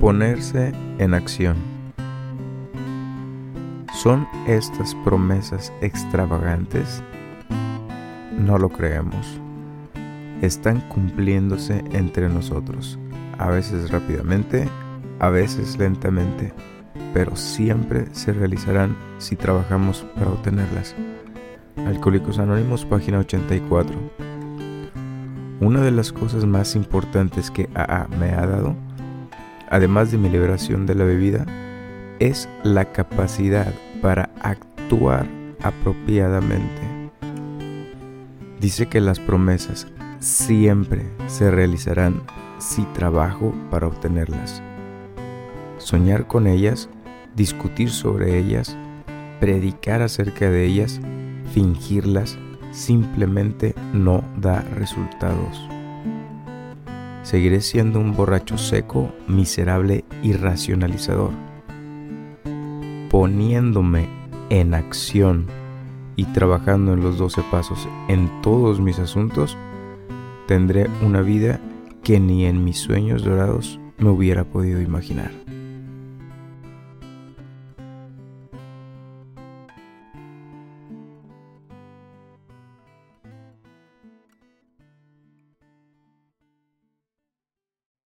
Ponerse en acción. ¿Son estas promesas extravagantes? No lo creemos. Están cumpliéndose entre nosotros, a veces rápidamente, a veces lentamente, pero siempre se realizarán si trabajamos para obtenerlas. Alcohólicos Anónimos, página 84. Una de las cosas más importantes que AA me ha dado además de mi liberación de la bebida, es la capacidad para actuar apropiadamente. Dice que las promesas siempre se realizarán si trabajo para obtenerlas. Soñar con ellas, discutir sobre ellas, predicar acerca de ellas, fingirlas, simplemente no da resultados seguiré siendo un borracho seco, miserable y racionalizador. Poniéndome en acción y trabajando en los doce pasos en todos mis asuntos, tendré una vida que ni en mis sueños dorados me hubiera podido imaginar.